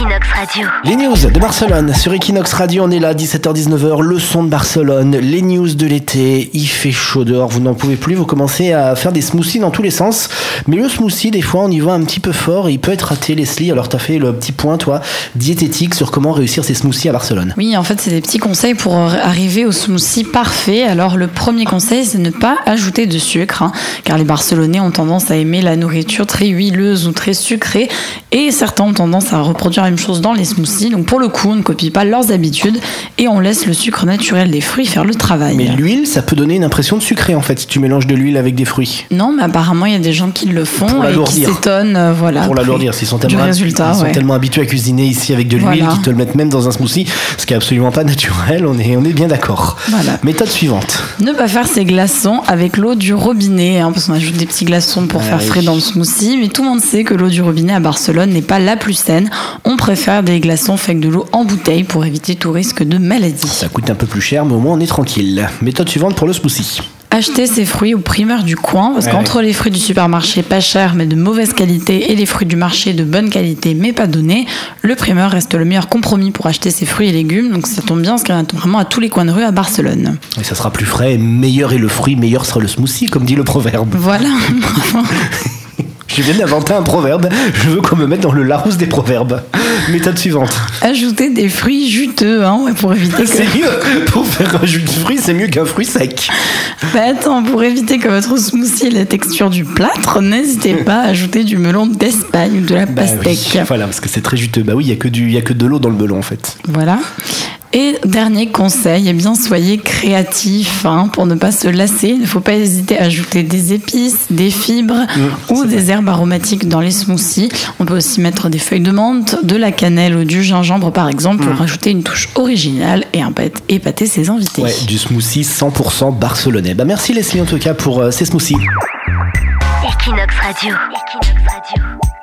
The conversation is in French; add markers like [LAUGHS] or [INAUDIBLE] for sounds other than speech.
Equinox Radio. Les news de Barcelone sur Equinox Radio, on est là 17h-19h, le son de Barcelone, les news de l'été, il fait chaud dehors, vous n'en pouvez plus, vous commencez à faire des smoothies dans tous les sens, mais le smoothie des fois on y va un petit peu fort et il peut être raté Leslie, alors tu as fait le petit point toi, diététique sur comment réussir ces smoothies à Barcelone. Oui, en fait c'est des petits conseils pour arriver au smoothie parfait. Alors le premier conseil c'est ne pas ajouter de sucre, hein, car les Barcelonais ont tendance à aimer la nourriture très huileuse ou très sucrée et certains ont tendance à reproduire la même chose dans les smoothies. Donc pour le coup, on ne copie pas leurs habitudes et on laisse le sucre naturel des fruits faire le travail. Mais l'huile, ça peut donner une impression de sucré en fait si tu mélanges de l'huile avec des fruits. Non, mais apparemment il y a des gens qui le font et qui s'étonnent, euh, voilà. Pour l'alourdir, s'ils sont tellement, résultat, ils sont tellement habitués à cuisiner ici avec de l'huile qu'ils te le mettent même dans un smoothie, ce qui est absolument pas naturel. On est, on est bien d'accord. Voilà. Méthode suivante. Ne pas faire ses glaçons avec l'eau du robinet, hein, parce qu'on ajoute des petits glaçons pour Ah faire oui. frais dans le smoothie. Mais tout le monde sait que l'eau du robinet à Barcelone n'est pas la plus saine. On préfère des glaçons faits avec de l'eau en bouteille pour éviter tout risque de maladie. Ça coûte un peu plus cher, mais au moins on est tranquille. Méthode suivante pour le smoothie. Acheter ses fruits au primeur du coin, parce Ouais, qu'entre les fruits du supermarché pas chers mais de mauvaise qualité et les fruits du marché de bonne qualité mais pas donnés, le primeur reste le meilleur compromis pour acheter ses fruits et légumes. Donc ça tombe bien, parce qu'il y en a vraiment à tous les coins de rue à Barcelone. Et ça sera plus frais, meilleur est le fruit, meilleur sera le smoothie, comme dit le proverbe. Voilà. [LAUGHS] Je viens d'inventer un proverbe, je veux qu'on me mette dans le Larousse des proverbes. Méthode suivante. Ajouter des fruits juteux, hein, pour éviter que. C'est mieux, pour faire un jus de fruits, c'est mieux qu'un fruit sec. Bah attends, pour éviter que votre smoothie ait la texture du plâtre, n'hésitez pas à ajouter du melon d'Espagne ou de la Bah pastèque. oui, voilà, parce que c'est très juteux. Bah oui, il y a que du, il y a que de l'eau dans le melon en fait. Voilà. Et dernier conseil, eh bien soyez créatifs hein, pour ne pas se lasser. Il ne faut pas hésiter à ajouter des épices, des fibres ou des herbes aromatiques dans les smoothies. On peut aussi mettre des feuilles de menthe, de la cannelle ou du gingembre par exemple pour rajouter une touche originale et un épater ses invités. Ouais, du smoothie 100% barcelonais. Bah merci Leslie en tout cas pour euh, ces smoothies. Equinox Radio. Equinox Radio.